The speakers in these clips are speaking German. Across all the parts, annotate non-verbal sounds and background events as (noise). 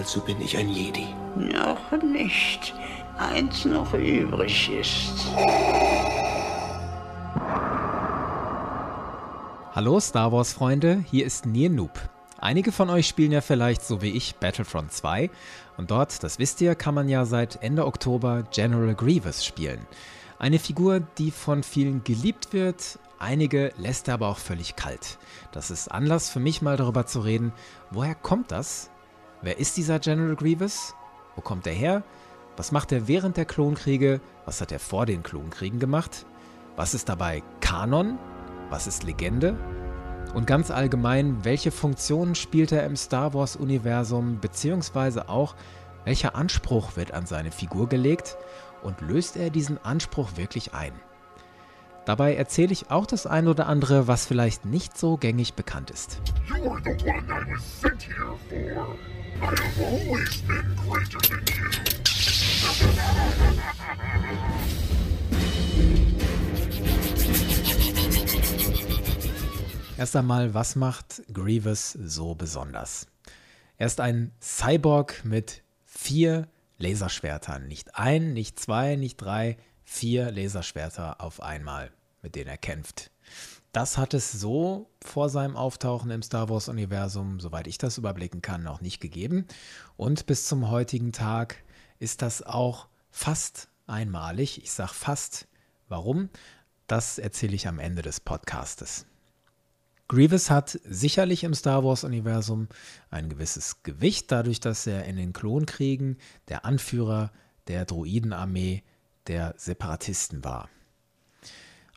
Also bin ich ein Jedi. Noch nicht. Eins noch übrig ist. Hallo Star Wars Freunde, hier ist Nir Noob. Einige von euch spielen ja vielleicht so wie ich Battlefront 2 und dort, das wisst ihr, kann man ja seit Ende Oktober General Grievous spielen. Eine Figur, die von vielen geliebt wird, einige lässt er aber auch völlig kalt. Das ist Anlass für mich mal darüber zu reden, woher kommt das? Wer ist dieser General Grievous? Wo kommt er her? Was macht er während der Klonkriege? Was hat er vor den Klonkriegen gemacht? Was ist dabei Kanon? Was ist Legende? Und ganz allgemein, welche Funktionen spielt er im Star Wars-Universum, beziehungsweise auch, welcher Anspruch wird an seine Figur gelegt und löst er diesen Anspruch wirklich ein? Dabei erzähle ich auch das ein oder andere, was vielleicht nicht so gängig bekannt ist. Erst einmal, was macht Grievous so besonders? Er ist ein Cyborg mit vier Laserschwertern. Nicht ein, nicht zwei, nicht drei, vier Laserschwerter auf einmal, mit denen er kämpft. Das hat es so vor seinem Auftauchen im Star Wars-Universum, soweit ich das überblicken kann, noch nicht gegeben. Und bis zum heutigen Tag ist das auch fast einmalig. Ich sage fast. Warum? Das erzähle ich am Ende des Podcastes. Grievous hat sicherlich im Star Wars-Universum ein gewisses Gewicht, dadurch, dass er in den Klonkriegen der Anführer der Druidenarmee der Separatisten war.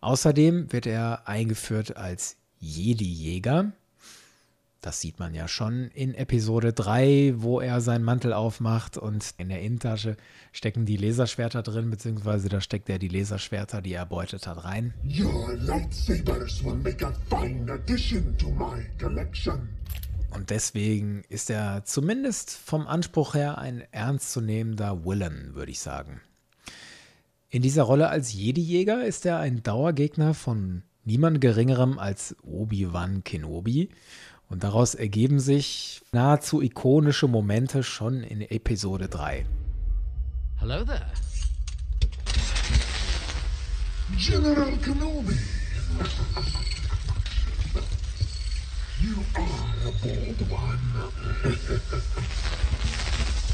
Außerdem wird er eingeführt als Jedi-Jäger. Das sieht man ja schon in Episode 3, wo er seinen Mantel aufmacht und in der Innentasche stecken die Laserschwerter drin, beziehungsweise da steckt er die Laserschwerter, die er erbeutet hat, rein. Your lightsabers will make a fine addition to my collection. Und deswegen ist er zumindest vom Anspruch her ein ernstzunehmender Villain, würde ich sagen. In dieser Rolle als Jedi-Jäger ist er ein Dauergegner von niemand Geringerem als Obi-Wan Kenobi und daraus ergeben sich nahezu ikonische Momente schon in Episode 3. Hello there. General Kenobi. You are a bold one. (laughs)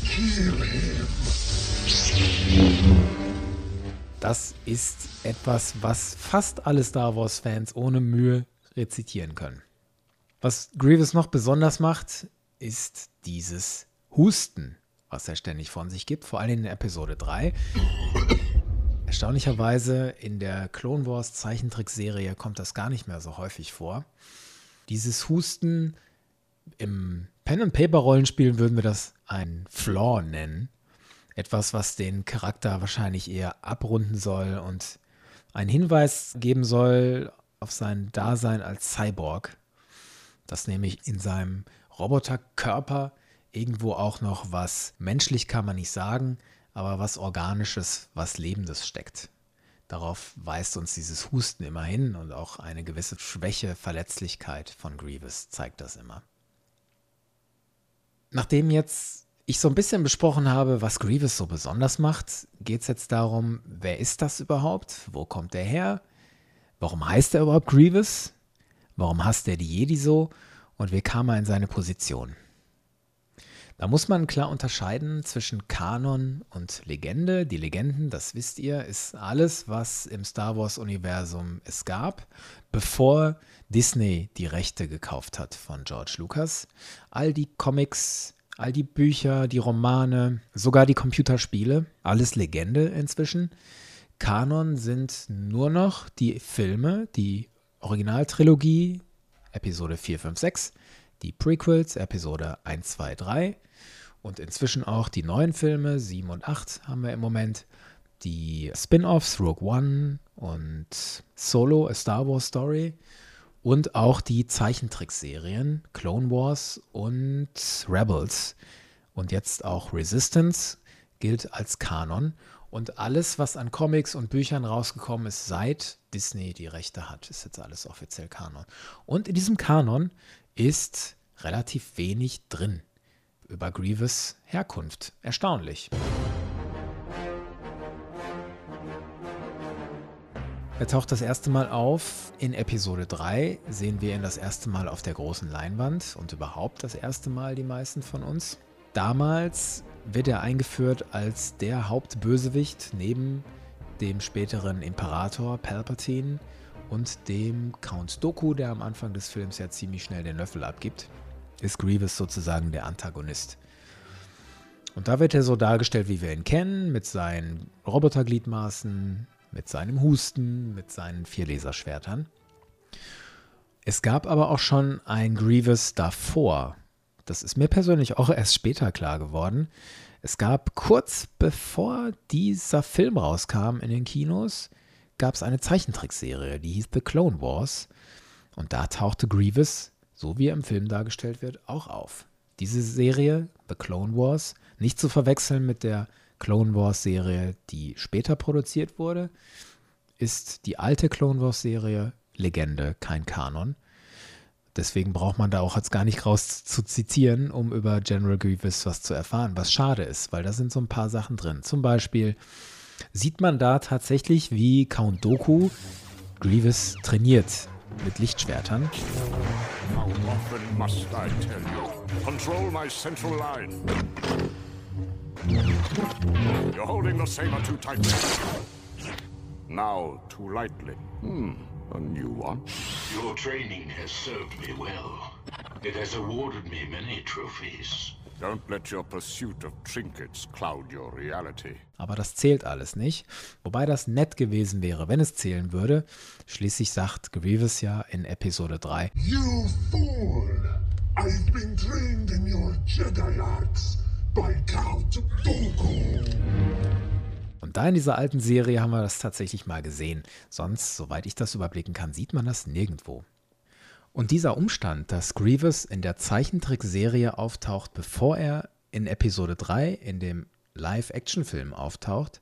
Kill him. Das ist etwas, was fast alle Star Wars-Fans ohne Mühe rezitieren können. Was Grievous noch besonders macht, ist dieses Husten, was er ständig von sich gibt, vor allem in Episode 3. Erstaunlicherweise in der Clone Wars Zeichentrickserie kommt das gar nicht mehr so häufig vor. Dieses Husten im Pen and Paper Rollenspielen würden wir das ein Flaw nennen. Etwas, was den Charakter wahrscheinlich eher abrunden soll und einen Hinweis geben soll auf sein Dasein als Cyborg dass nämlich in seinem Roboterkörper irgendwo auch noch was menschlich kann man nicht sagen, aber was organisches, was lebendes steckt. Darauf weist uns dieses Husten immer hin und auch eine gewisse Schwäche, Verletzlichkeit von Grievous zeigt das immer. Nachdem jetzt ich so ein bisschen besprochen habe, was Grievous so besonders macht, geht es jetzt darum, wer ist das überhaupt? Wo kommt er her? Warum heißt er überhaupt Grievous? Warum hasst er die Jedi so? Und wie kam er in seine Position? Da muss man klar unterscheiden zwischen Kanon und Legende. Die Legenden, das wisst ihr, ist alles, was im Star Wars-Universum es gab, bevor Disney die Rechte gekauft hat von George Lucas. All die Comics, all die Bücher, die Romane, sogar die Computerspiele, alles Legende inzwischen. Kanon sind nur noch die Filme, die Originaltrilogie, Episode 4, 5, 6, die Prequels, Episode 1, 2, 3 und inzwischen auch die neuen Filme, 7 und 8 haben wir im Moment, die Spin-offs, Rogue One und Solo, A Star Wars Story und auch die Zeichentrickserien Clone Wars und Rebels und jetzt auch Resistance gilt als Kanon und alles, was an Comics und Büchern rausgekommen ist, seit Disney die Rechte hat, ist jetzt alles offiziell Kanon. Und in diesem Kanon ist relativ wenig drin. über Grievous Herkunft. Erstaunlich. Er taucht das erste Mal auf in Episode 3, sehen wir ihn das erste Mal auf der großen Leinwand und überhaupt das erste Mal die meisten von uns. Damals wird er eingeführt als der Hauptbösewicht neben dem späteren Imperator Palpatine und dem Count Doku, der am Anfang des Films ja ziemlich schnell den Löffel abgibt, ist Grievous sozusagen der Antagonist. Und da wird er so dargestellt, wie wir ihn kennen, mit seinen Robotergliedmaßen, mit seinem Husten, mit seinen vier Laserschwertern. Es gab aber auch schon ein Grievous davor. Das ist mir persönlich auch erst später klar geworden. Es gab kurz bevor dieser Film rauskam in den Kinos, gab es eine Zeichentrickserie, die hieß The Clone Wars. Und da tauchte Grievous, so wie er im Film dargestellt wird, auch auf. Diese Serie, The Clone Wars, nicht zu verwechseln mit der Clone Wars Serie, die später produziert wurde, ist die alte Clone Wars Serie Legende, kein Kanon. Deswegen braucht man da auch jetzt gar nicht raus zu zitieren, um über General Grievous was zu erfahren, was schade ist, weil da sind so ein paar Sachen drin. Zum Beispiel sieht man da tatsächlich, wie Count Doku Grievous trainiert mit Lichtschwertern. How often must I tell you? Control my central line. You're holding the saber too tightly. Now, too lightly. Hmm, a new one. Your training has served me well. It has awarded me many trophies. Don't let your pursuit of trinkets cloud your reality. Aber das zählt alles nicht. Wobei das nett gewesen wäre, wenn es zählen würde. Schließlich sagt Grievous ja in Episode 3. You fool! I've been trained in your Jedi arts by Count Dooku. Und da in dieser alten Serie haben wir das tatsächlich mal gesehen. Sonst, soweit ich das überblicken kann, sieht man das nirgendwo. Und dieser Umstand, dass Grievous in der Zeichentrickserie auftaucht, bevor er in Episode 3 in dem Live-Action-Film auftaucht,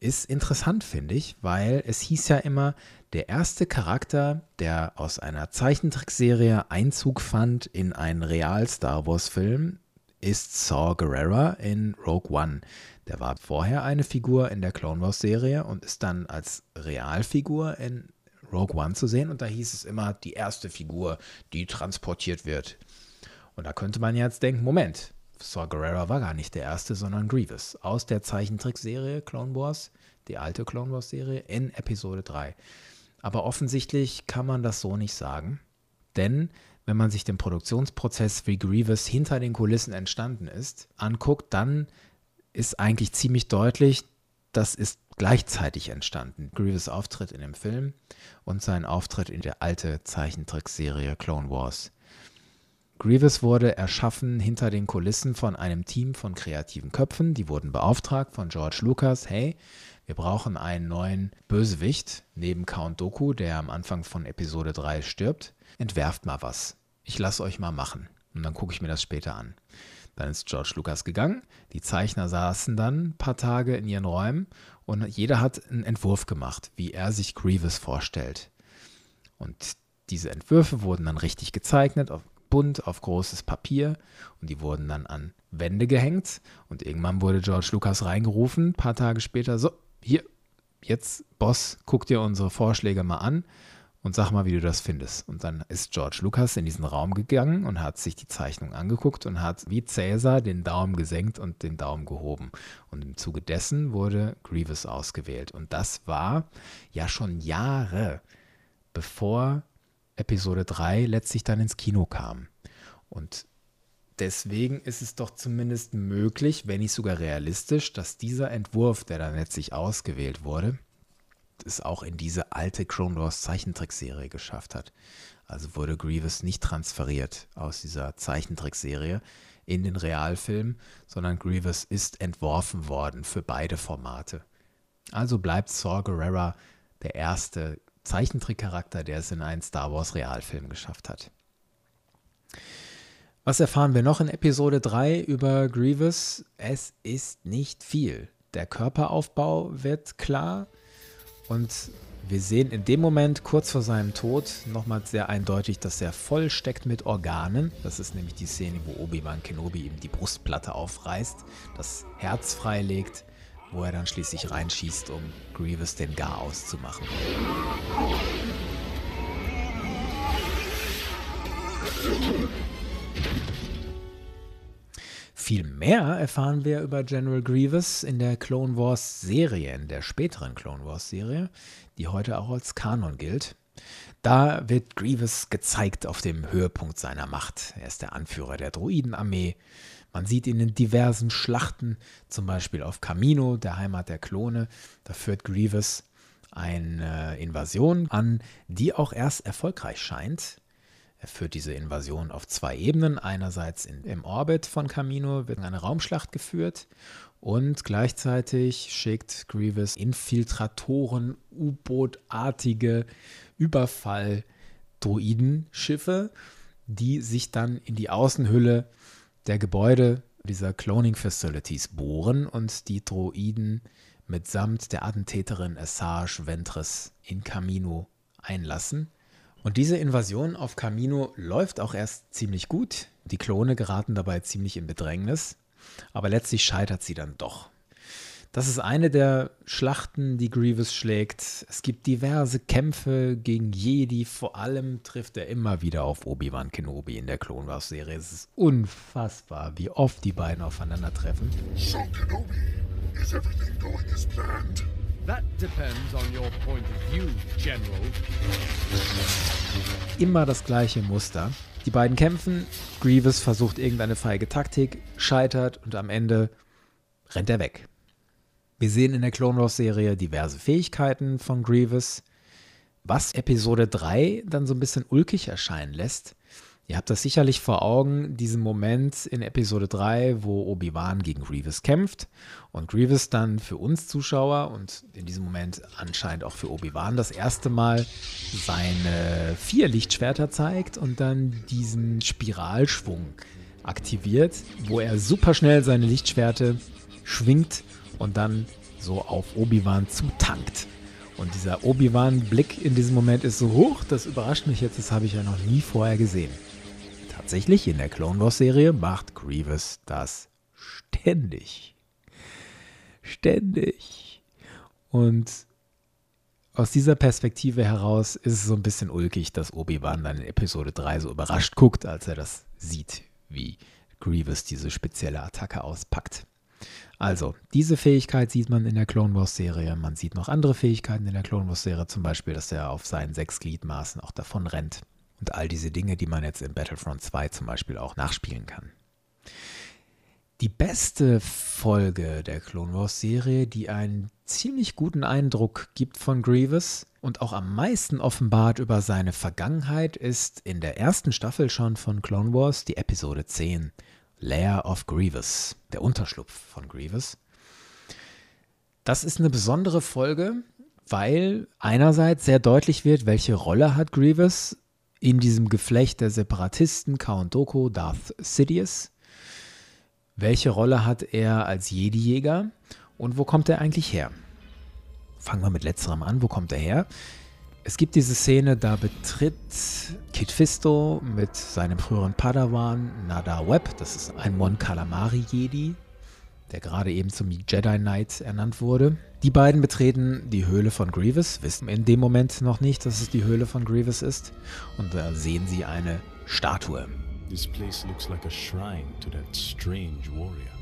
ist interessant, finde ich, weil es hieß ja immer, der erste Charakter, der aus einer Zeichentrickserie Einzug fand in einen Real-Star Wars-Film, ist Saw Gerrera in Rogue One. Der war vorher eine Figur in der Clone Wars Serie und ist dann als Realfigur in Rogue One zu sehen. Und da hieß es immer, die erste Figur, die transportiert wird. Und da könnte man jetzt denken, Moment, Saw Gerrera war gar nicht der erste, sondern Grievous aus der Zeichentrickserie Clone Wars, die alte Clone Wars Serie in Episode 3. Aber offensichtlich kann man das so nicht sagen, denn wenn man sich den Produktionsprozess, wie Grievous hinter den Kulissen entstanden ist, anguckt, dann ist eigentlich ziemlich deutlich, das ist gleichzeitig entstanden. Grievous Auftritt in dem Film und sein Auftritt in der alte Zeichentrickserie Clone Wars. Grievous wurde erschaffen hinter den Kulissen von einem Team von kreativen Köpfen. Die wurden beauftragt von George Lucas. Hey, wir brauchen einen neuen Bösewicht neben Count Doku, der am Anfang von Episode 3 stirbt entwerft mal was. Ich lasse euch mal machen. Und dann gucke ich mir das später an. Dann ist George Lucas gegangen. Die Zeichner saßen dann ein paar Tage in ihren Räumen und jeder hat einen Entwurf gemacht, wie er sich Grievous vorstellt. Und diese Entwürfe wurden dann richtig gezeichnet, auf bunt, auf großes Papier und die wurden dann an Wände gehängt. Und irgendwann wurde George Lucas reingerufen, ein paar Tage später, so, hier, jetzt, Boss, guck dir unsere Vorschläge mal an und sag mal, wie du das findest. Und dann ist George Lucas in diesen Raum gegangen und hat sich die Zeichnung angeguckt und hat wie Cäsar den Daumen gesenkt und den Daumen gehoben. Und im Zuge dessen wurde Grievous ausgewählt. Und das war ja schon Jahre bevor Episode 3 letztlich dann ins Kino kam. Und deswegen ist es doch zumindest möglich, wenn nicht sogar realistisch, dass dieser Entwurf, der dann letztlich ausgewählt wurde, es auch in diese alte Clone Wars Zeichentrickserie geschafft hat. Also wurde Grievous nicht transferiert aus dieser Zeichentrickserie in den Realfilm, sondern Grievous ist entworfen worden für beide Formate. Also bleibt Saw Gerrera der erste Zeichentrickcharakter, der es in einen Star Wars Realfilm geschafft hat. Was erfahren wir noch in Episode 3 über Grievous? Es ist nicht viel. Der Körperaufbau wird klar, und Wir sehen in dem Moment kurz vor seinem Tod nochmal sehr eindeutig, dass er voll steckt mit Organen. Das ist nämlich die Szene, wo Obi-Wan Kenobi ihm die Brustplatte aufreißt, das Herz freilegt, wo er dann schließlich reinschießt, um Grievous den Gar auszumachen. Viel mehr erfahren wir über General Grievous in der Clone Wars Serie, in der späteren Clone Wars Serie, die heute auch als Kanon gilt. Da wird Grievous gezeigt auf dem Höhepunkt seiner Macht. Er ist der Anführer der Druidenarmee. Man sieht ihn in diversen Schlachten, zum Beispiel auf Kamino, der Heimat der Klone. Da führt Grievous eine Invasion an, die auch erst erfolgreich scheint. Er führt diese Invasion auf zwei Ebenen. Einerseits in, im Orbit von Camino wird eine Raumschlacht geführt und gleichzeitig schickt Grievous Infiltratoren, U-Boot-artige Überfall-Droidenschiffe, die sich dann in die Außenhülle der Gebäude dieser Cloning Facilities bohren und die Droiden mitsamt der Attentäterin Assage Ventress in Camino einlassen. Und diese Invasion auf Camino läuft auch erst ziemlich gut. Die Klone geraten dabei ziemlich in Bedrängnis, aber letztlich scheitert sie dann doch. Das ist eine der Schlachten, die Grievous schlägt. Es gibt diverse Kämpfe gegen Jedi. Vor allem trifft er immer wieder auf Obi-Wan Kenobi in der Clone Wars Serie. Es ist unfassbar, wie oft die beiden aufeinandertreffen. So Kenobi, is everything going as planned? View. Immer das gleiche Muster. Die beiden kämpfen, Grievous versucht irgendeine feige Taktik, scheitert und am Ende rennt er weg. Wir sehen in der Clone Wars Serie diverse Fähigkeiten von Grievous, was Episode 3 dann so ein bisschen ulkig erscheinen lässt. Ihr habt das sicherlich vor Augen, diesen Moment in Episode 3, wo Obi-Wan gegen Grievous kämpft und Grievous dann für uns Zuschauer und in diesem Moment anscheinend auch für Obi-Wan das erste Mal seine vier Lichtschwerter zeigt und dann diesen Spiralschwung aktiviert, wo er super schnell seine Lichtschwerte schwingt und dann so auf Obi-Wan zutankt. Und dieser Obi-Wan-Blick in diesem Moment ist so hoch, das überrascht mich jetzt, das habe ich ja noch nie vorher gesehen. Tatsächlich in der Clone Wars Serie macht Grievous das ständig. Ständig. Und aus dieser Perspektive heraus ist es so ein bisschen ulkig, dass Obi-Wan dann in Episode 3 so überrascht guckt, als er das sieht, wie Grievous diese spezielle Attacke auspackt. Also, diese Fähigkeit sieht man in der Clone Wars Serie. Man sieht noch andere Fähigkeiten in der Clone Wars Serie, zum Beispiel, dass er auf seinen sechs Gliedmaßen auch davon rennt und all diese Dinge, die man jetzt in Battlefront 2 zum Beispiel auch nachspielen kann. Die beste Folge der Clone Wars Serie, die einen ziemlich guten Eindruck gibt von Grievous und auch am meisten offenbart über seine Vergangenheit, ist in der ersten Staffel schon von Clone Wars die Episode 10, Lair of Grievous, der Unterschlupf von Grievous. Das ist eine besondere Folge, weil einerseits sehr deutlich wird, welche Rolle hat Grievous in diesem Geflecht der Separatisten Count Dooku, Darth Sidious. Welche Rolle hat er als Jedi-Jäger und wo kommt er eigentlich her? Fangen wir mit letzterem an. Wo kommt er her? Es gibt diese Szene, da betritt Kit Fisto mit seinem früheren Padawan Nada Webb, das ist ein Mon Calamari Jedi, der gerade eben zum Jedi Knight ernannt wurde. Die beiden betreten die Höhle von Grievous, wissen in dem Moment noch nicht, dass es die Höhle von Grievous ist. Und da sehen sie eine Statue. This place looks like a shrine to that strange warrior.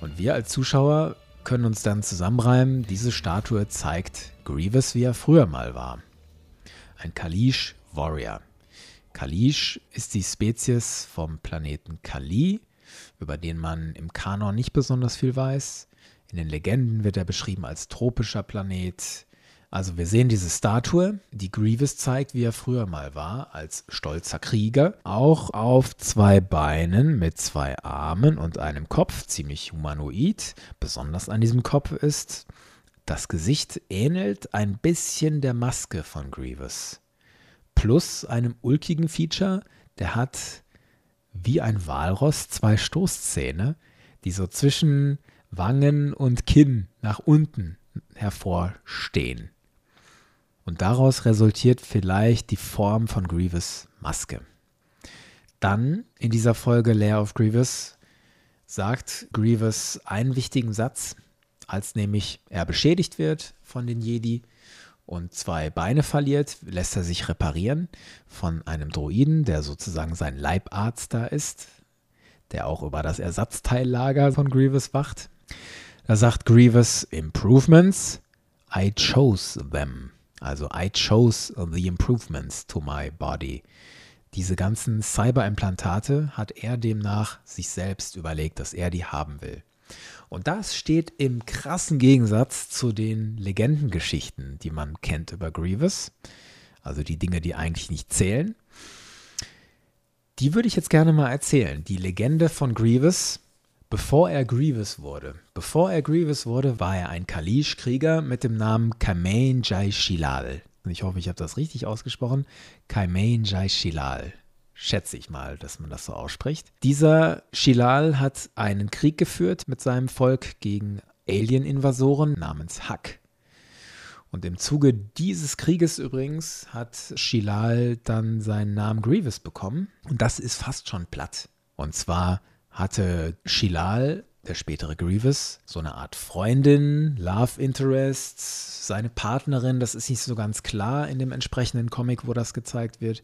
Und wir als Zuschauer können uns dann zusammenreimen, diese Statue zeigt Grievous, wie er früher mal war. Ein Kalish Warrior. Kalish ist die Spezies vom Planeten Kali, über den man im Kanon nicht besonders viel weiß. In den Legenden wird er beschrieben als tropischer Planet. Also wir sehen diese Statue, die Grievous zeigt, wie er früher mal war, als stolzer Krieger. Auch auf zwei Beinen mit zwei Armen und einem Kopf, ziemlich humanoid. Besonders an diesem Kopf ist, das Gesicht ähnelt ein bisschen der Maske von Grievous plus einem ulkigen Feature, der hat wie ein Walross zwei Stoßzähne, die so zwischen Wangen und Kinn nach unten hervorstehen. Und daraus resultiert vielleicht die Form von Grievous Maske. Dann in dieser Folge Lair of Grievous sagt Grievous einen wichtigen Satz, als nämlich er beschädigt wird von den Jedi und zwei Beine verliert, lässt er sich reparieren von einem Droiden, der sozusagen sein Leibarzt da ist, der auch über das Ersatzteillager von Grievous wacht. Da sagt Grievous Improvements, I chose them. Also I chose the improvements to my body. Diese ganzen Cyberimplantate hat er demnach sich selbst überlegt, dass er die haben will. Und das steht im krassen Gegensatz zu den Legendengeschichten, die man kennt über Grievous. Also die Dinge, die eigentlich nicht zählen. Die würde ich jetzt gerne mal erzählen. Die Legende von Grievous, bevor er Grievous wurde. Bevor er Grievous wurde, war er ein Kalish-Krieger mit dem Namen Kamain Jai Shilal. Ich hoffe, ich habe das richtig ausgesprochen. Kamain Jai Shilal schätze ich mal, dass man das so ausspricht. Dieser Shilal hat einen Krieg geführt mit seinem Volk gegen Alien-Invasoren namens Hak. Und im Zuge dieses Krieges übrigens hat Shilal dann seinen Namen Grievous bekommen. Und das ist fast schon platt. Und zwar hatte Shilal, der spätere Grievous, so eine Art Freundin, Love Interest, seine Partnerin, das ist nicht so ganz klar in dem entsprechenden Comic, wo das gezeigt wird.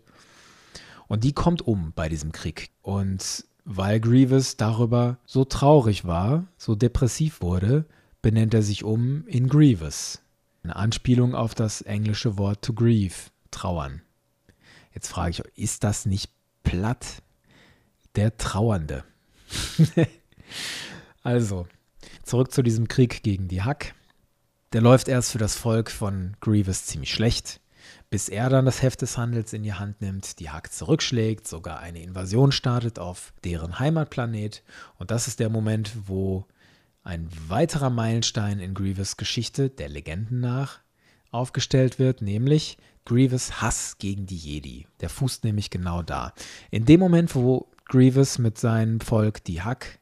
Und die kommt um bei diesem Krieg. Und weil Grievous darüber so traurig war, so depressiv wurde, benennt er sich um in Grievous. Eine Anspielung auf das englische Wort to grieve, trauern. Jetzt frage ich ist das nicht platt? Der Trauernde. (laughs) also, zurück zu diesem Krieg gegen die Hack. Der läuft erst für das Volk von Grievous ziemlich schlecht bis er dann das Heft des Handels in die Hand nimmt, die Hack zurückschlägt, sogar eine Invasion startet auf deren Heimatplanet. Und das ist der Moment, wo ein weiterer Meilenstein in Grievous Geschichte, der Legenden nach, aufgestellt wird, nämlich Grievous Hass gegen die Jedi. Der fußt nämlich genau da. In dem Moment, wo Grievous mit seinem Volk die Hack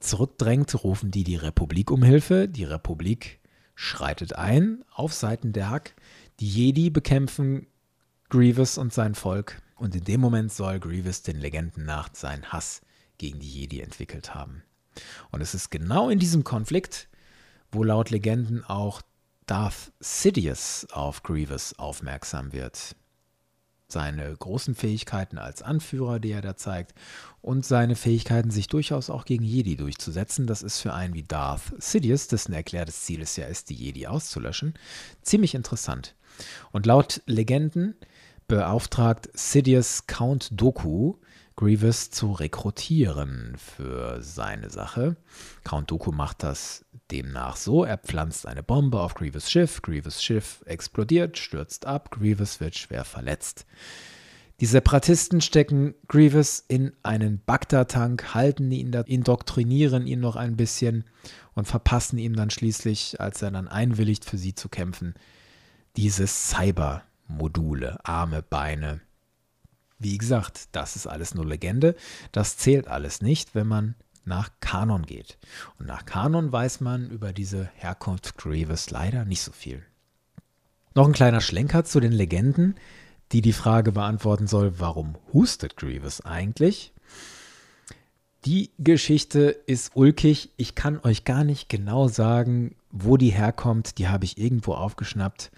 zurückdrängt, rufen die die Republik um Hilfe. Die Republik schreitet ein auf Seiten der Hack die Jedi bekämpfen Grievous und sein Volk und in dem Moment soll Grievous den Legenden nach seinen Hass gegen die Jedi entwickelt haben. Und es ist genau in diesem Konflikt, wo laut Legenden auch Darth Sidious auf Grievous aufmerksam wird. Seine großen Fähigkeiten als Anführer, die er da zeigt, und seine Fähigkeiten, sich durchaus auch gegen Jedi durchzusetzen, das ist für einen wie Darth Sidious, dessen erklärtes Ziel es ja ist, die Jedi auszulöschen, ziemlich interessant. Und laut Legenden beauftragt Sidious Count Doku, Grievous zu rekrutieren für seine Sache. Count Doku macht das demnach so, er pflanzt eine Bombe auf Grievous Schiff, Grievous Schiff explodiert, stürzt ab, Grievous wird schwer verletzt. Die Separatisten stecken Grievous in einen Bagdad-Tank, halten ihn, indoktrinieren ihn noch ein bisschen und verpassen ihm dann schließlich, als er dann einwilligt, für sie zu kämpfen, diese Cyber-Module, Arme, Beine. Wie gesagt, das ist alles nur Legende. Das zählt alles nicht, wenn man nach Kanon geht. Und nach Kanon weiß man über diese Herkunft Grievous leider nicht so viel. Noch ein kleiner Schlenker zu den Legenden, die die Frage beantworten soll, warum hustet Grievous eigentlich? Die Geschichte ist ulkig. Ich kann euch gar nicht genau sagen, wo die herkommt. Die habe ich irgendwo aufgeschnappt.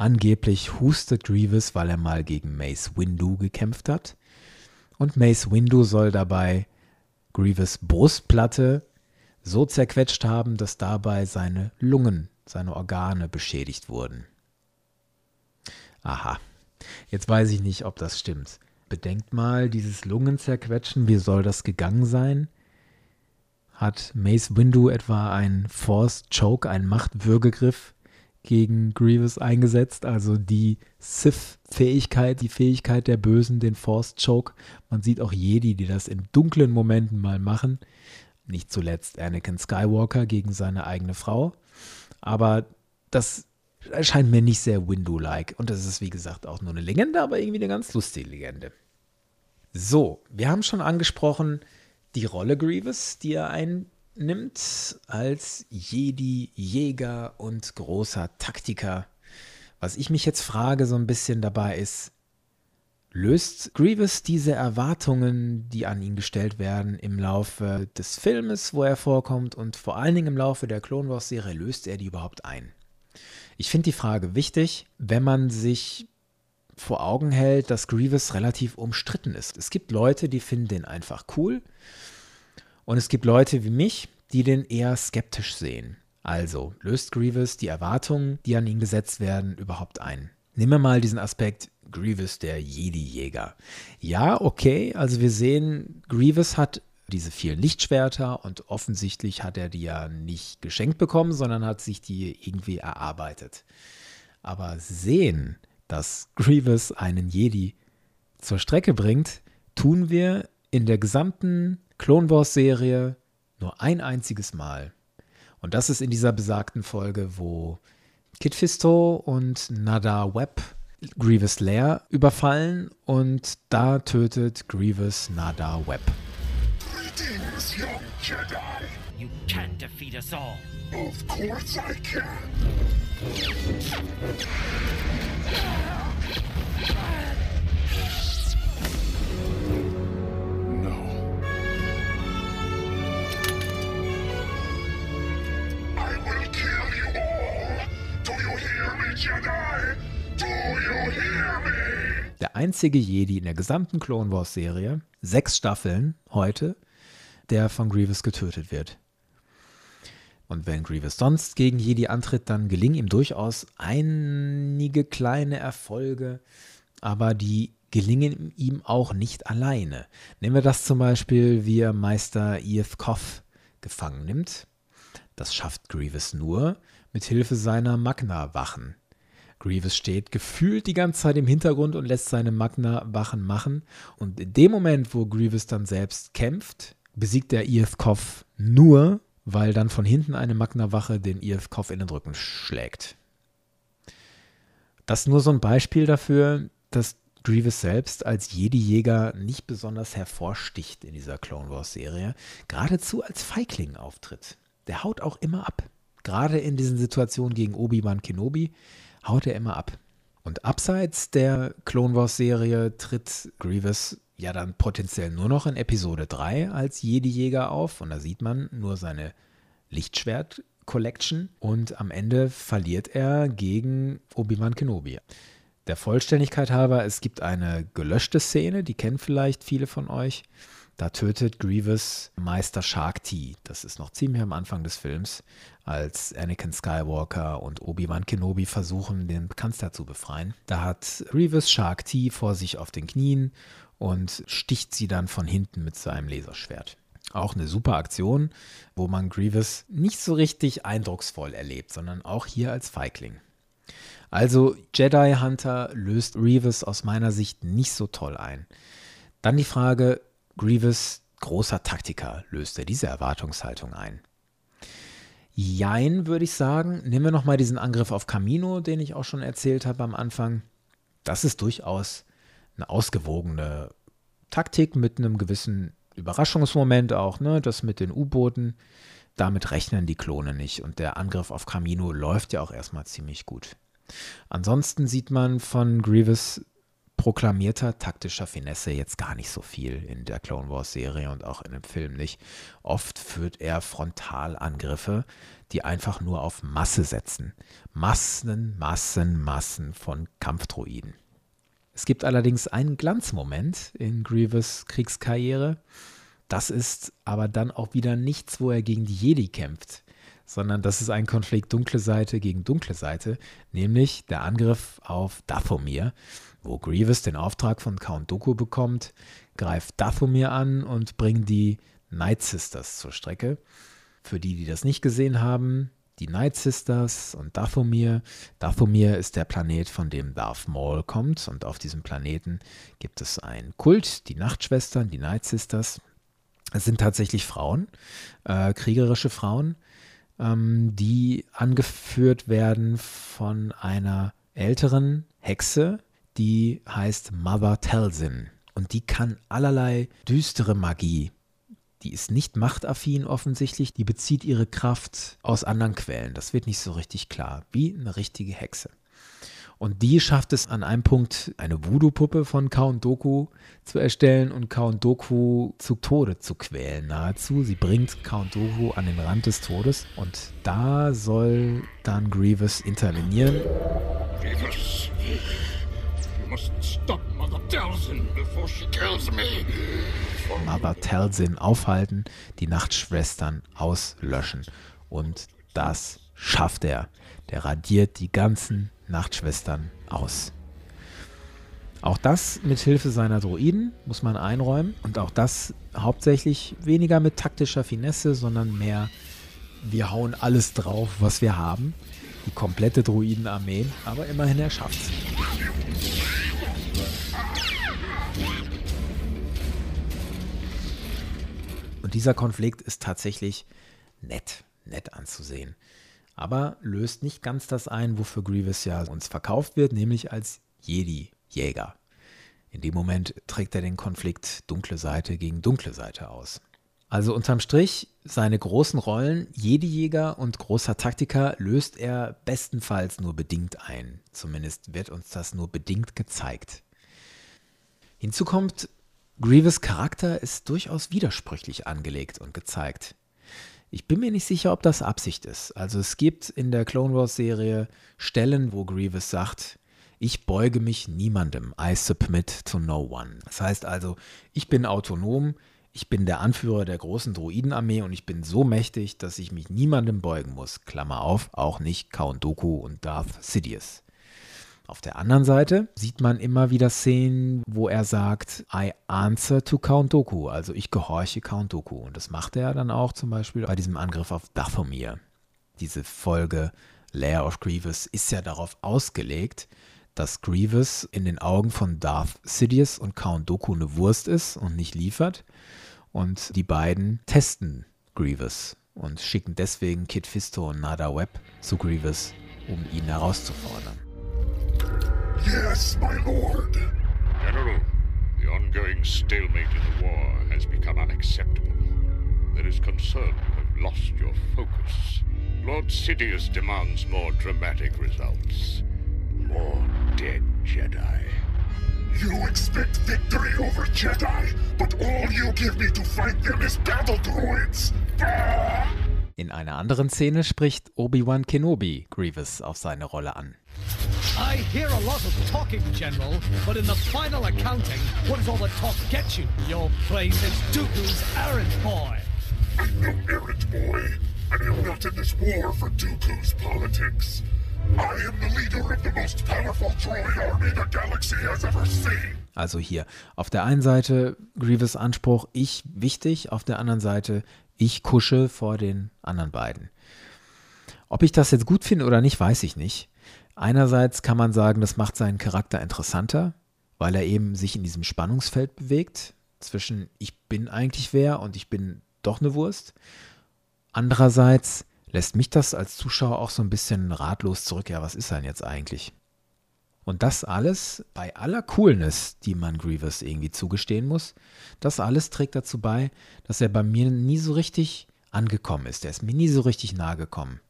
Angeblich hustet Grievous, weil er mal gegen Mace Windu gekämpft hat. Und Mace Windu soll dabei Grievous Brustplatte so zerquetscht haben, dass dabei seine Lungen, seine Organe beschädigt wurden. Aha, jetzt weiß ich nicht, ob das stimmt. Bedenkt mal, dieses Lungenzerquetschen, wie soll das gegangen sein? Hat Mace Windu etwa einen Force Choke, einen Machtwürgegriff gegen Grievous eingesetzt, also die Sith-Fähigkeit, die Fähigkeit der Bösen, den Force Choke. Man sieht auch Jedi, die das in dunklen Momenten mal machen. Nicht zuletzt Anakin Skywalker gegen seine eigene Frau. Aber das erscheint mir nicht sehr Window-like. Und das ist, wie gesagt, auch nur eine Legende, aber irgendwie eine ganz lustige Legende. So, wir haben schon angesprochen die Rolle Grievous, die er ein nimmt als Jedi-Jäger und großer Taktiker. Was ich mich jetzt frage so ein bisschen dabei ist, löst Grievous diese Erwartungen, die an ihn gestellt werden im Laufe des Filmes, wo er vorkommt und vor allen Dingen im Laufe der Clone Wars Serie, löst er die überhaupt ein? Ich finde die Frage wichtig, wenn man sich vor Augen hält, dass Grievous relativ umstritten ist. Es gibt Leute, die finden den einfach cool und es gibt Leute wie mich, die den eher skeptisch sehen. Also löst Grievous die Erwartungen, die an ihn gesetzt werden, überhaupt ein? Nehmen wir mal diesen Aspekt Grievous, der Jedi-Jäger. Ja, okay, also wir sehen, Grievous hat diese vielen Lichtschwerter und offensichtlich hat er die ja nicht geschenkt bekommen, sondern hat sich die irgendwie erarbeitet. Aber sehen, dass Grievous einen Jedi zur Strecke bringt, tun wir in der gesamten Clone Wars Serie nur ein einziges Mal. Und das ist in dieser besagten Folge, wo Kit Fisto und Nada Webb Grievous Lair überfallen und da tötet Grievous Nada Webb. Greetings, young Jedi. You can't defeat us all. Of course I can. (laughs) einzige Jedi in der gesamten Clone Wars Serie, sechs Staffeln heute, der von Grievous getötet wird. Und wenn Grievous sonst gegen Jedi antritt, dann gelingen ihm durchaus einige kleine Erfolge, aber die gelingen ihm auch nicht alleine. Nehmen wir das zum Beispiel, wie er Meister Eth Koth gefangen nimmt. Das schafft Grievous nur mit Hilfe seiner Magna-Wachen. Grievous steht gefühlt die ganze Zeit im Hintergrund und lässt seine Magna-Wachen machen. Und in dem Moment, wo Grievous dann selbst kämpft, besiegt er Iyeth nur, weil dann von hinten eine Magna-Wache den Iyeth in den Rücken schlägt. Das ist nur so ein Beispiel dafür, dass Grievous selbst als Jedi-Jäger nicht besonders hervorsticht in dieser Clone Wars-Serie, geradezu als Feigling auftritt. Der haut auch immer ab. Gerade in diesen Situationen gegen Obi-Wan Kenobi haut er immer ab. Und abseits der Clone Wars Serie tritt Grievous ja dann potenziell nur noch in Episode 3 als Jedi-Jäger auf. Und da sieht man nur seine Lichtschwert-Collection. Und am Ende verliert er gegen Obi-Wan Kenobi. Der Vollständigkeit halber, es gibt eine gelöschte Szene, die kennen vielleicht viele von euch. Da tötet Grievous Meister Shark T. Das ist noch ziemlich am Anfang des Films, als Anakin Skywalker und Obi-Wan Kenobi versuchen, den Kanzler zu befreien. Da hat Grievous Shark T vor sich auf den Knien und sticht sie dann von hinten mit seinem Laserschwert. Auch eine super Aktion, wo man Grievous nicht so richtig eindrucksvoll erlebt, sondern auch hier als Feigling. Also Jedi Hunter löst Grievous aus meiner Sicht nicht so toll ein. Dann die Frage, Grievous, großer Taktiker, löst er diese Erwartungshaltung ein. Jein, würde ich sagen. Nehmen wir nochmal diesen Angriff auf Camino, den ich auch schon erzählt habe am Anfang. Das ist durchaus eine ausgewogene Taktik mit einem gewissen Überraschungsmoment auch, ne? Das mit den U-Booten. Damit rechnen die Klone nicht und der Angriff auf Camino läuft ja auch erstmal ziemlich gut. Ansonsten sieht man von Grievous proklamierter taktischer Finesse jetzt gar nicht so viel in der Clone Wars Serie und auch in dem Film nicht. Oft führt er Frontalangriffe, die einfach nur auf Masse setzen. Massen, Massen, Massen von Kampfdroiden. Es gibt allerdings einen Glanzmoment in Grievous Kriegskarriere. Das ist aber dann auch wieder nichts, wo er gegen die Jedi kämpft, sondern das ist ein Konflikt dunkle Seite gegen dunkle Seite, nämlich der Angriff auf Dathomir wo Grievous den Auftrag von Count Dooku bekommt, greift Dathomir an und bringt die Night Sisters zur Strecke. Für die, die das nicht gesehen haben, die Night Sisters und Dathomir. Dathomir ist der Planet, von dem Darth Maul kommt und auf diesem Planeten gibt es einen Kult, die Nachtschwestern, die Night Sisters. Es sind tatsächlich Frauen, äh, kriegerische Frauen, ähm, die angeführt werden von einer älteren Hexe, die heißt Mother Telsin und die kann allerlei düstere Magie. die ist nicht machtaffin offensichtlich, die bezieht ihre Kraft aus anderen Quellen. Das wird nicht so richtig klar, wie eine richtige Hexe. Und die schafft es an einem Punkt, eine Voodoo-Puppe von Count Doku zu erstellen und Count Doku zu Tode zu quälen, nahezu. Sie bringt Count Doku an den Rand des Todes und da soll dann Grievous intervenieren. Grievous, must stop Mother Talzin before she kills me. Mother Talzin aufhalten, die Nachtschwestern auslöschen. Und das schafft er. Der radiert die ganzen Nachtschwestern aus. Auch das mit Hilfe seiner Droiden muss man einräumen und auch das hauptsächlich weniger mit taktischer Finesse, sondern mehr wir hauen alles drauf, was wir haben. Die komplette Druidenarmee, aber immerhin er schafft's. Und dieser Konflikt ist tatsächlich nett, nett anzusehen aber löst nicht ganz das ein, wofür Grievous ja uns verkauft wird, nämlich als Jedi-Jäger. In dem Moment trägt er den Konflikt dunkle Seite gegen dunkle Seite aus. Also unterm Strich, seine großen Rollen, Jedi-Jäger und großer Taktiker, löst er bestenfalls nur bedingt ein. Zumindest wird uns das nur bedingt gezeigt. Hinzu kommt, Grievous Charakter ist durchaus widersprüchlich angelegt und gezeigt. Ich bin mir nicht sicher, ob das Absicht ist. Also es gibt in der Clone Wars Serie Stellen, wo Grievous sagt, ich beuge mich niemandem. I submit to no one. Das heißt also, ich bin autonom, ich bin der Anführer der großen Droidenarmee und ich bin so mächtig, dass ich mich niemandem beugen muss. Klammer auf, auch nicht Count Dooku und Darth Sidious. Auf der anderen Seite sieht man immer wieder Szenen, wo er sagt, I answer to Count Doku, also ich gehorche Count Doku. Und das macht er dann auch zum Beispiel bei diesem Angriff auf Dathomir. Diese Folge Lair of Grievous ist ja darauf ausgelegt, dass Grievous in den Augen von Darth Sidious und Count Doku eine Wurst ist und nicht liefert. Und die beiden testen Grievous und schicken deswegen Kid Fisto und Nada Webb zu Grievous, um ihn herauszufordern. Yes, my lord. General, the ongoing stalemate in the war has become unacceptable. There is concern you have lost your focus. Lord Sidious demands more dramatic results. More dead Jedi. You expect victory over Jedi, but all you give me to fight them is battle droids. Ah! In einer anderen Szene spricht Obi-Wan Kenobi Grievous auf seine Rolle an. I hear a lot of talking, General, but in the final accounting, what does all the talk get you? Your place is Dooku's errand boy. I'm no errand boy. I am not in this war for Dooku's politics. I am the leader of the most powerful droid army the galaxy has ever seen. Also hier auf der einen Seite Grievous Anspruch, ich wichtig, auf der anderen Seite ich kusche vor den anderen beiden. Ob ich das jetzt gut finde oder nicht, weiß ich nicht. Einerseits kann man sagen, das macht seinen Charakter interessanter, weil er eben sich in diesem Spannungsfeld bewegt zwischen ich bin eigentlich wer und ich bin doch eine Wurst. Andererseits lässt mich das als Zuschauer auch so ein bisschen ratlos zurück. Ja, was ist denn jetzt eigentlich? Und das alles bei aller Coolness, die man Grievous irgendwie zugestehen muss, das alles trägt dazu bei, dass er bei mir nie so richtig angekommen ist. Er ist mir nie so richtig nahe gekommen.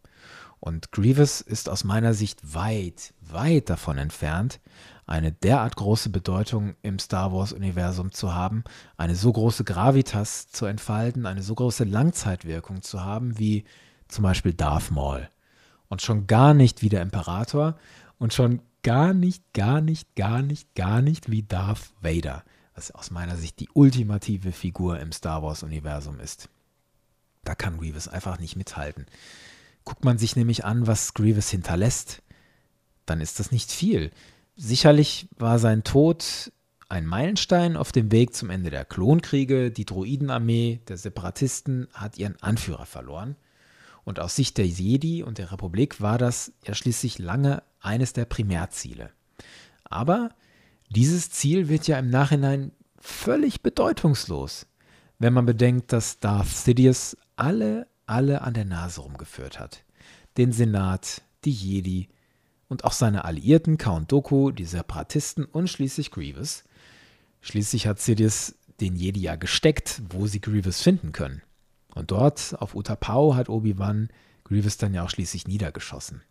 Und Grievous ist aus meiner Sicht weit, weit davon entfernt, eine derart große Bedeutung im Star Wars-Universum zu haben, eine so große Gravitas zu entfalten, eine so große Langzeitwirkung zu haben wie zum Beispiel Darth Maul. Und schon gar nicht wie der Imperator und schon gar nicht, gar nicht, gar nicht, gar nicht wie Darth Vader, was aus meiner Sicht die ultimative Figur im Star Wars-Universum ist. Da kann Grievous einfach nicht mithalten. Guckt man sich nämlich an, was Grievous hinterlässt, dann ist das nicht viel. Sicherlich war sein Tod ein Meilenstein auf dem Weg zum Ende der Klonkriege. Die Druidenarmee der Separatisten hat ihren Anführer verloren. Und aus Sicht der Jedi und der Republik war das ja schließlich lange eines der Primärziele. Aber dieses Ziel wird ja im Nachhinein völlig bedeutungslos, wenn man bedenkt, dass Darth Sidious alle alle an der Nase rumgeführt hat. Den Senat, die Jedi und auch seine Alliierten Count Doku, die Separatisten und schließlich Grievous. Schließlich hat Sidious den Jedi ja gesteckt, wo sie Grievous finden können. Und dort auf Utapau hat Obi-Wan Grievous dann ja auch schließlich niedergeschossen.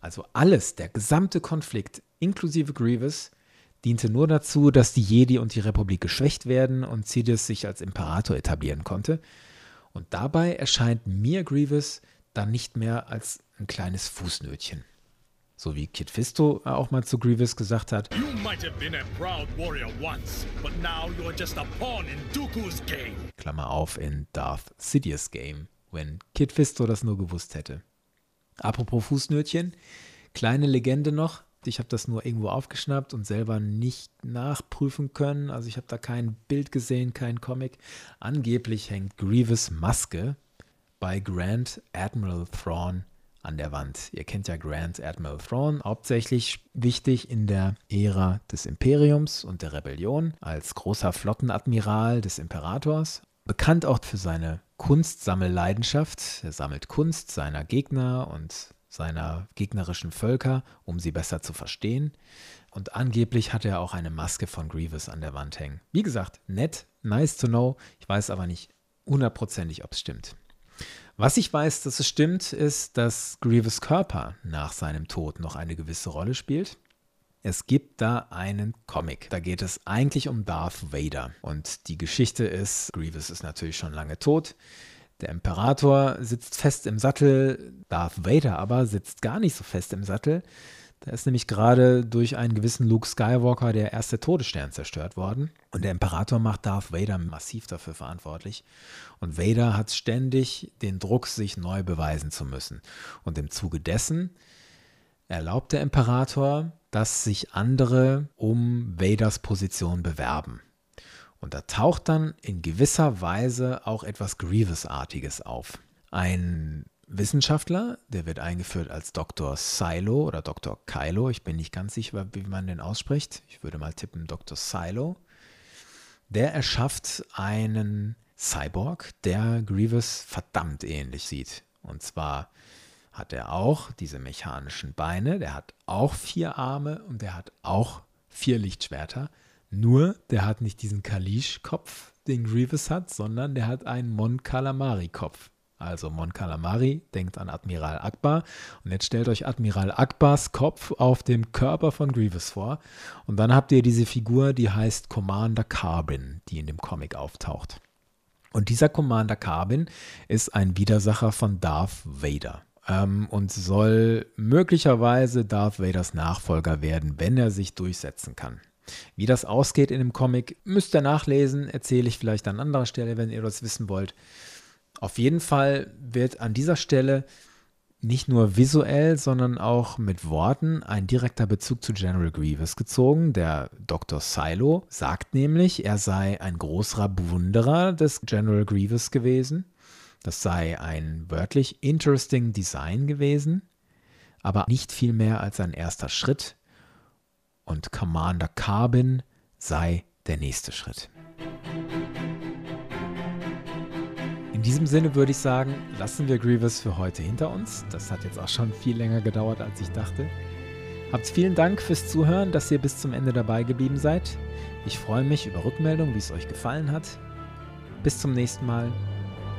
Also alles, der gesamte Konflikt, inklusive Grievous, diente nur dazu, dass die Jedi und die Republik geschwächt werden und Sidious sich als Imperator etablieren konnte. Und dabei erscheint mir Grievous dann nicht mehr als ein kleines Fußnötchen. So wie Kid Fisto auch mal zu Grievous gesagt hat. Klammer auf in Darth Sidious Game, wenn Kid Fisto das nur gewusst hätte. Apropos Fußnötchen, kleine Legende noch. Ich habe das nur irgendwo aufgeschnappt und selber nicht nachprüfen können. Also ich habe da kein Bild gesehen, kein Comic. Angeblich hängt Grievous Maske bei Grand Admiral Thrawn an der Wand. Ihr kennt ja Grand Admiral Thrawn, hauptsächlich wichtig in der Ära des Imperiums und der Rebellion als großer Flottenadmiral des Imperators. Bekannt auch für seine Kunstsammelleidenschaft. Er sammelt Kunst seiner Gegner und seiner gegnerischen Völker, um sie besser zu verstehen. Und angeblich hat er auch eine Maske von Grievous an der Wand hängen. Wie gesagt, nett, nice to know. Ich weiß aber nicht hundertprozentig, ob es stimmt. Was ich weiß, dass es stimmt, ist, dass Grievous Körper nach seinem Tod noch eine gewisse Rolle spielt. Es gibt da einen Comic. Da geht es eigentlich um Darth Vader. Und die Geschichte ist, Grievous ist natürlich schon lange tot. Der Imperator sitzt fest im Sattel, Darth Vader aber sitzt gar nicht so fest im Sattel. Da ist nämlich gerade durch einen gewissen Luke Skywalker der erste Todesstern zerstört worden. Und der Imperator macht Darth Vader massiv dafür verantwortlich. Und Vader hat ständig den Druck, sich neu beweisen zu müssen. Und im Zuge dessen erlaubt der Imperator, dass sich andere um Vaders Position bewerben. Und da taucht dann in gewisser Weise auch etwas Grievous-artiges auf. Ein Wissenschaftler, der wird eingeführt als Dr. Silo oder Dr. Kylo. Ich bin nicht ganz sicher, wie man den ausspricht. Ich würde mal tippen Dr. Silo. Der erschafft einen Cyborg, der Grievous verdammt ähnlich sieht. Und zwar hat er auch diese mechanischen Beine, der hat auch vier Arme und der hat auch vier Lichtschwerter. Nur, der hat nicht diesen Kalish-Kopf, den Grievous hat, sondern der hat einen Mon Calamari-Kopf. Also Mon Calamari denkt an Admiral Akbar. Und jetzt stellt euch Admiral Akbars Kopf auf dem Körper von Grievous vor. Und dann habt ihr diese Figur, die heißt Commander Carbin, die in dem Comic auftaucht. Und dieser Commander Carbin ist ein Widersacher von Darth Vader ähm, und soll möglicherweise Darth Vaders Nachfolger werden, wenn er sich durchsetzen kann. Wie das ausgeht in dem Comic, müsst ihr nachlesen, erzähle ich vielleicht an anderer Stelle, wenn ihr das wissen wollt. Auf jeden Fall wird an dieser Stelle nicht nur visuell, sondern auch mit Worten ein direkter Bezug zu General Grievous gezogen. Der Dr. Silo sagt nämlich, er sei ein großer Bewunderer des General Grievous gewesen. Das sei ein wörtlich interesting Design gewesen, aber nicht viel mehr als ein erster Schritt. Und Commander Carbin sei der nächste Schritt. In diesem Sinne würde ich sagen, lassen wir Grievous für heute hinter uns. Das hat jetzt auch schon viel länger gedauert, als ich dachte. Habt vielen Dank fürs Zuhören, dass ihr bis zum Ende dabei geblieben seid. Ich freue mich über Rückmeldungen, wie es euch gefallen hat. Bis zum nächsten Mal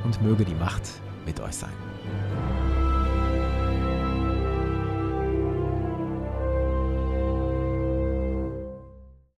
und möge die Macht mit euch sein.